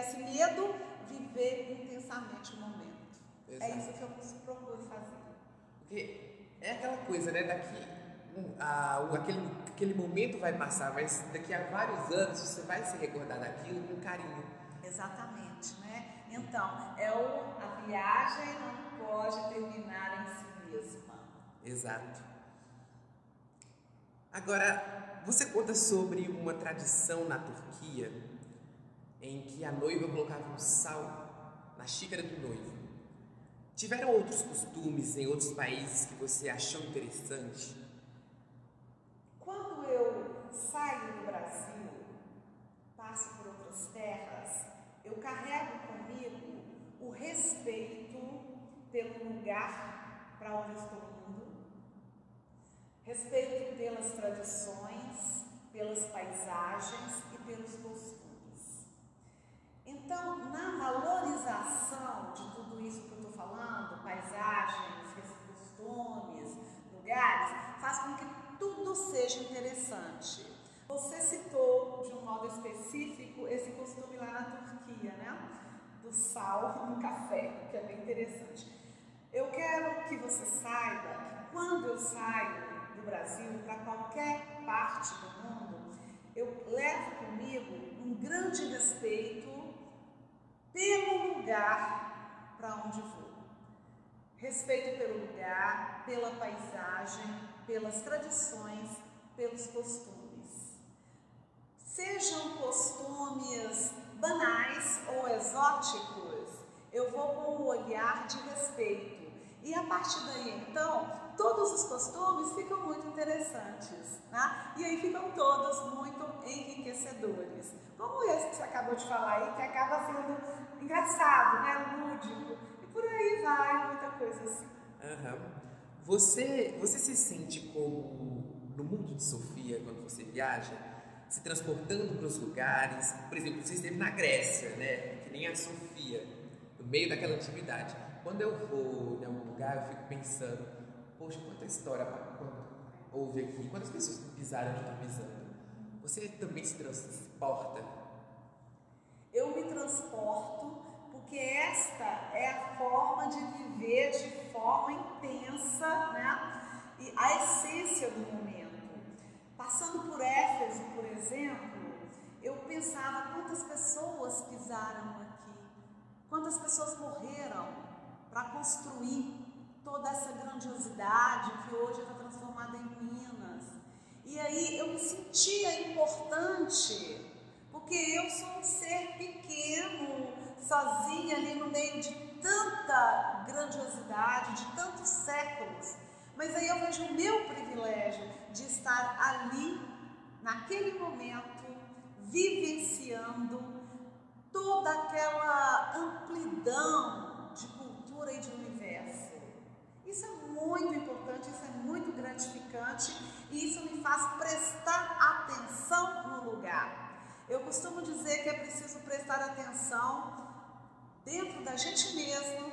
esse medo? Viver intensamente o momento. Exato. É isso que eu procuro fazer. Porque é aquela coisa, né? Daqui a, aquele, aquele momento vai passar, mas daqui a vários anos você vai se recordar daquilo com carinho. Exatamente, né? Então, é o, a viagem não pode terminar em si mesma. Exato. Agora, você conta sobre uma tradição na Turquia em que a noiva colocava um sal na xícara do noivo. Tiveram outros costumes em outros países que você achou interessante? Quando eu saio do Brasil, passo por outras terras, eu carrego comigo o respeito pelo lugar para onde estou indo, respeito pelas tradições, pelas paisagens e pelos costumes. Então, na valorização de tudo isso que eu estou falando, paisagens, costumes, lugares, faz com que tudo seja interessante. Você citou de um modo específico esse costume lá na Turquia, né? Do sal [laughs] no café, que é bem interessante. Eu quero que você saiba que quando eu saio do Brasil para qualquer parte do mundo, eu levo comigo um grande respeito pelo lugar para onde vou. Respeito pelo lugar, pela paisagem, pelas tradições, pelos costumes. Sejam costumes banais ou exóticos, eu vou com um olhar de respeito. E a partir daí, então, todos os costumes ficam muito interessantes, né? E aí ficam todos muito enriquecedores. Como esse que você acabou de falar aí, que acaba sendo engraçado, né? Lúdico. Por aí vai, muita coisa assim. Uhum. Você, você se sente como no mundo de Sofia quando você viaja? se transportando para os lugares. Por exemplo, você esteve na Grécia, né? Que nem a Sofia, no meio daquela antiguidade. Quando eu vou em algum lugar, eu fico pensando, poxa, quanta história houve aqui, quantas pessoas pisaram onde estão pisando. Você também se transporta? Eu me transporto porque esta é a forma de viver de forma intensa, né? E a essência do momento. Passando por Éfeso, por exemplo, eu pensava quantas pessoas pisaram aqui, quantas pessoas morreram para construir toda essa grandiosidade que hoje está transformada em ruínas. E aí eu me sentia importante, porque eu sou um ser pequeno, sozinha ali no meio de tanta grandiosidade, de tantos séculos. Mas aí eu vejo o meu privilégio de estar ali, naquele momento, vivenciando toda aquela amplidão de cultura e de universo. Isso é muito importante, isso é muito gratificante e isso me faz prestar atenção no lugar. Eu costumo dizer que é preciso prestar atenção dentro da gente mesmo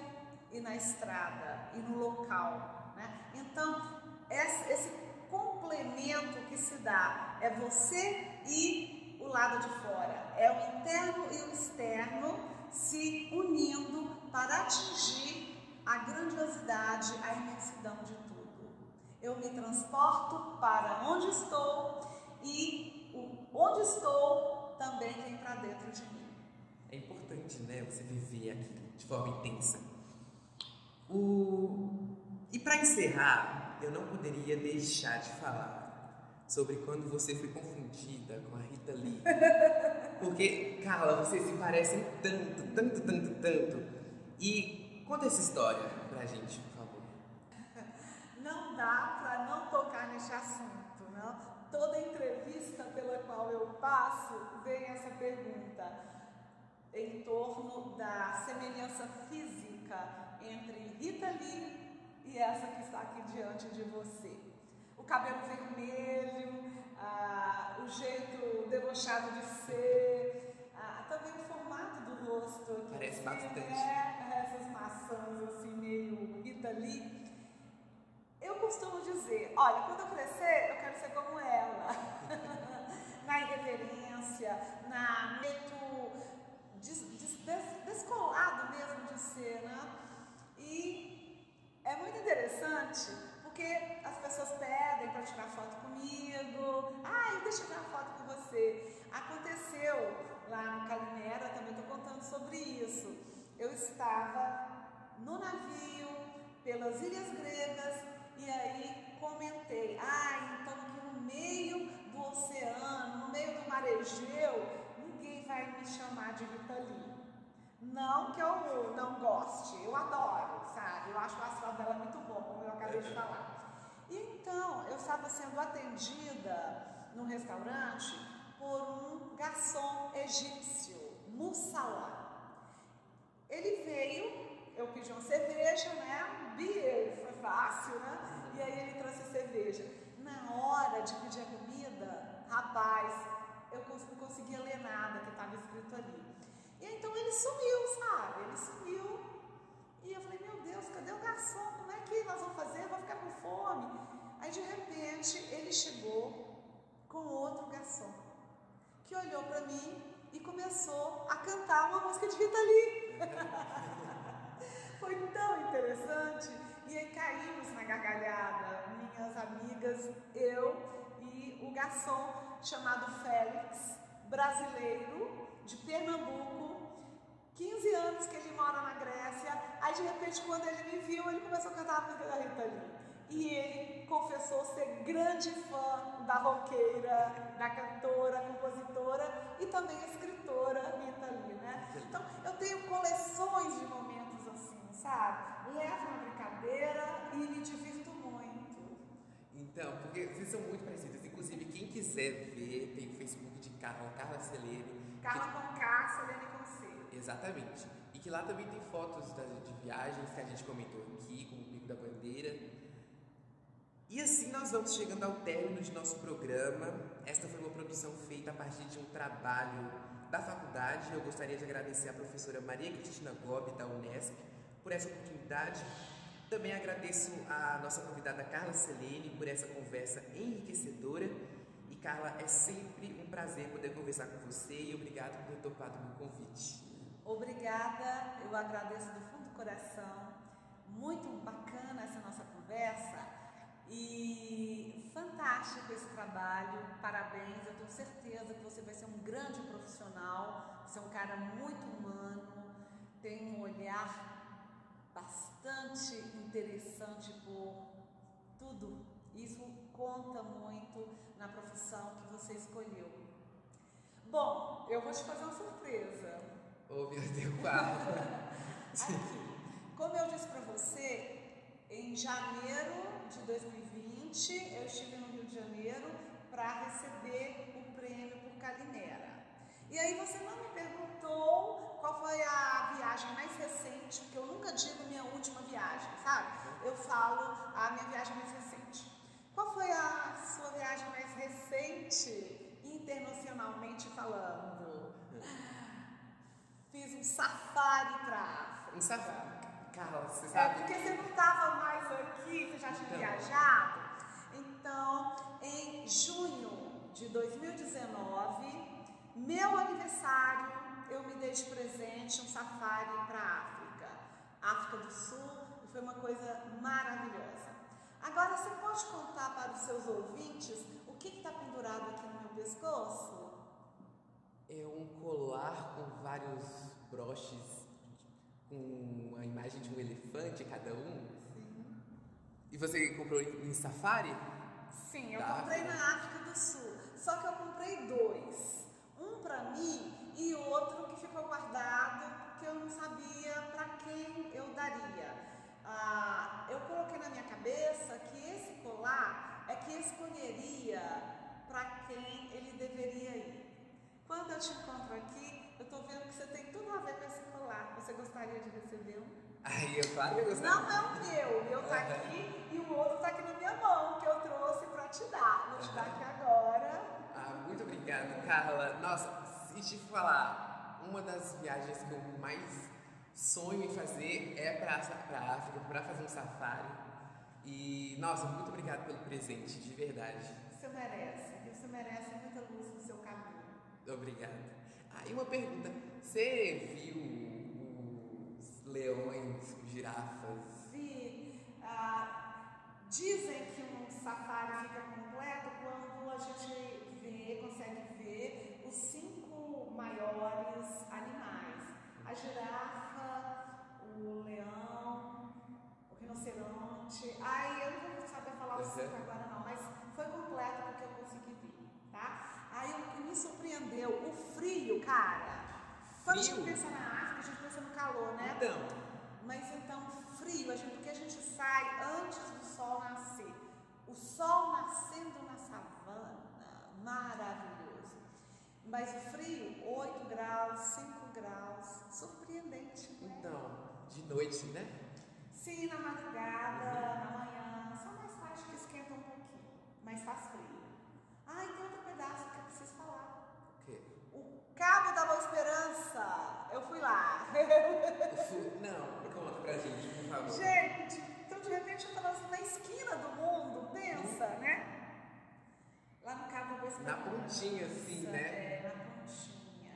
e na estrada e no local. Né? Então, esse complemento que se dá é você e o lado de fora, é o interno e o externo se unindo para atingir a grandiosidade, a imensidão de tudo. Eu me transporto para onde estou e onde estou também vem para dentro de mim. É importante, né, você viver aquilo de forma intensa. O... E para encerrar, eu não poderia deixar de falar sobre quando você foi confundida com a Rita Lee. [laughs] Porque, Carla, vocês se parecem tanto, tanto, tanto, tanto. E conta essa história pra gente, por favor. Não dá para não tocar nesse assunto, não? Toda entrevista pela qual eu passo vem essa pergunta em torno da semelhança física entre Rita Lee e essa que está aqui diante de você. O cabelo vermelho, ah, o jeito debochado de ser, ah, também o formato do rosto. Aqui, Parece bastante. É, essas maçãs assim, meio Rita Lee. Eu costumo dizer, olha, quando eu crescer, eu quero ser como ela. [laughs] na irreverência, na meto des, des, des, descolado mesmo de ser, né? E é muito interessante porque as pessoas pedem para tirar foto comigo. Ai, deixa eu tirar foto com você. Aconteceu lá no Calimera, também estou contando sobre isso. Eu estava no navio pelas Ilhas Gregas e aí comentei, ah, então aqui no meio do oceano, no meio do mar Egeu, vai me chamar de Rita. Não que eu não goste, eu adoro, sabe? Eu acho o astral dela muito bom, como eu acabei de falar. Então, eu estava sendo atendida no restaurante por um garçom egípcio, Mussala. Ele veio, eu pedi uma cerveja, né? Beer, foi fácil, né? E aí ele trouxe cerveja. Na hora de pedir a comida, rapaz, eu não conseguia ler nada que estava escrito ali. E então ele sumiu, sabe? Ele sumiu. E eu falei, meu Deus, cadê o garçom? Como é que nós vamos fazer? Eu vou ficar com fome. Aí de repente ele chegou com outro garçom que olhou para mim e começou a cantar uma música de Rita Lee. [laughs] Foi tão interessante. E aí caímos na gargalhada, minhas amigas, eu e o garçom chamado Félix, brasileiro, de Pernambuco, 15 anos que ele mora na Grécia. Aí de repente, quando ele me viu, ele começou a cantar a música da Rita Lee. E ele confessou ser grande fã da roqueira, da cantora, compositora e também escritora Rita Lee, né? Então eu tenho coleções de momentos assim, sabe? Levo na brincadeira e me divirto muito. Então, porque vocês são muito parecidos Inclusive, quem quiser ver, tem o Facebook de Carla, Carla Celene. Carla com K, Celene com C. Exatamente. E que lá também tem fotos de viagens que a gente comentou aqui, como o Pico da Bandeira. E assim nós vamos chegando ao término de nosso programa. Esta foi uma produção feita a partir de um trabalho da faculdade. Eu gostaria de agradecer à professora Maria Cristina Gobi, da Unesp, por essa oportunidade também agradeço a nossa convidada Carla Selene por essa conversa enriquecedora. E Carla, é sempre um prazer poder conversar com você e obrigado por ter topado o meu convite. Obrigada, eu agradeço do fundo do coração. Muito bacana essa nossa conversa e fantástico esse trabalho. Parabéns, eu tenho certeza que você vai ser um grande profissional, você é um cara muito humano, tem um olhar bastante interessante por tudo. Isso conta muito na profissão que você escolheu. Bom, eu vou te fazer uma surpresa. Oh, meu Deus, [laughs] Aqui, como eu disse para você, em janeiro de 2020 eu estive no Rio de Janeiro para receber o prêmio por Calimera. E aí você não me perguntou qual foi a viagem mais recente, porque eu nunca digo minha última viagem, sabe? Eu falo a minha viagem mais recente. Qual foi a sua viagem mais recente, internacionalmente falando? Fiz um safari para África. Um safari. Carla, você É sabe? porque você não estava mais aqui, você já tinha Então. viajado. Então, em junho de 2019, meu aniversário, eu me dei de presente um safari para a África, África do Sul, e foi uma coisa maravilhosa. Agora, você pode contar para os seus ouvintes o que está pendurado aqui no meu pescoço? É um colar com vários broches com a imagem de um elefante cada um. Sim. E você comprou em safari? Sim, eu Da comprei África? na África do Sul. Só que eu comprei dois. Para mim e outro que ficou guardado porque eu não sabia para quem eu daria. Ah, eu coloquei na minha cabeça que esse colar é que eu escolheria para quem ele deveria ir. Quando eu te encontro aqui, eu estou vendo que você tem tudo a ver com esse colar. Você gostaria de receber um? Ai, eu claro que eu gostei. Não é o meu, o meu tá aqui e o outro tá aqui na minha mão, que eu trouxe pra te dar. Vou te dar aqui agora. Muito obrigado, Carla. Nossa, se te falar, uma das viagens que eu mais sonho em fazer é para a África, para fazer um safari. E, nossa, muito obrigado pelo presente, de verdade. Você merece, e você merece muita luz no seu caminho. Obrigado. Ah, e uma pergunta: você viu os leões, os girafas? Vi, ah, dizem que um safari fica completo quando a gente vê, consegue ver os cinco maiores animais. A girafa, o leão, o rinoceronte. Ai, eu não vou saber falar os cinco Uhum. agora não, mas foi completo porque eu consegui ver, tá? Aí o que me surpreendeu, o frio, cara. Quando a gente Frio? pensa na África, a gente pensa no calor, né? Então, Mas então, frio, a gente, porque a gente sai antes do sol nascer. O sol nascendo na maravilhoso. Mas o frio, 8 graus, 5 graus, surpreendente, né? então, de noite, né? Sim, na madrugada, na manhã, só mais tarde que esquenta um pouquinho, mas faz frio. Ah, e tem outro pedaço que eu preciso falar. O quê? O Cabo da Boa Esperança, eu fui lá. [laughs] Não, conta pra gente, por favor. Gente, então de repente eu estava na esquina do mundo, pensa, né? Lá no Cabo Esperança. Na pontinha, assim, né? É, na pontinha.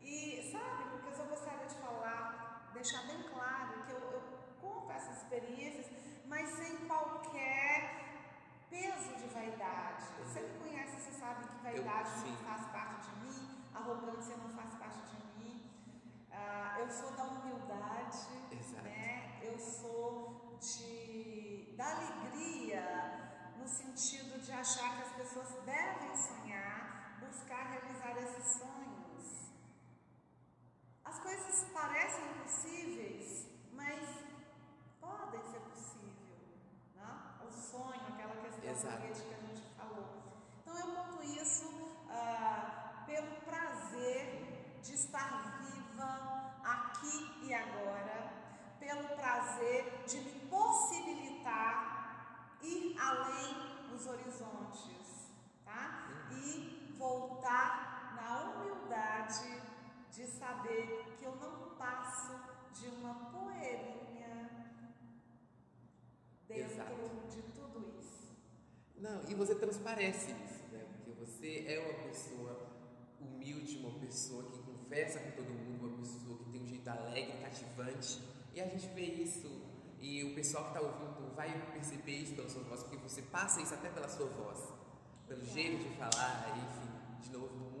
E sabe, Lucas, eu gostaria de falar, deixar bem claro que eu, eu conto essas experiências, mas sem qualquer peso de vaidade. Você me conhece, você sabe que vaidade Eu- não faz parte de mim, arrogância não faz parte de mim. Ah, eu sou da humildade, Exato. né? Eu sou de da alegria sentido de achar que as pessoas devem sonhar, buscar realizar esses sonhos. As coisas parecem impossíveis, mas podem ser possível, né? O sonho, aquela questão Exato. foguete que a gente falou. Então eu conto isso ah, pelo prazer de estar viva aqui e agora, pelo prazer de me possibilitar ir além dos horizontes, tá? E voltar na humildade de saber que eu não passo de uma poeirinha dentro Exato. de tudo isso. Não, e você transparece isso, né? Porque você é uma pessoa humilde, uma pessoa que conversa com todo mundo, uma pessoa que tem um jeito alegre, cativante. E a gente vê isso, e o pessoal que está ouvindo vai perceber isso pela sua voz, porque você passa isso até pela sua voz, pelo jeito de falar, enfim. De novo,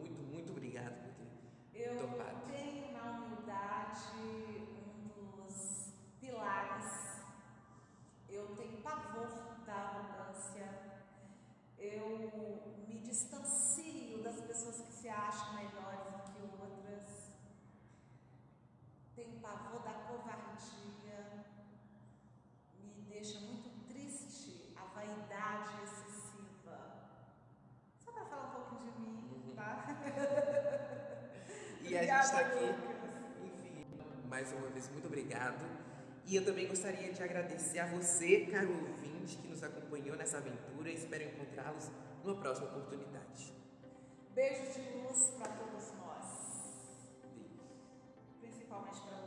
distancio das pessoas que se acham melhores do que outras, tem pavor da covardia, me deixa muito triste a vaidade excessiva. Só para falar um pouco de mim, uhum. tá? e a [laughs] gente está aqui, enfim, mais uma vez, muito obrigado. E eu também gostaria de agradecer a você, caro ouvinte, que nos acompanhou nessa aventura. Espero encontrá-los numa próxima oportunidade. Beijos de luz para todos nós, principalmente para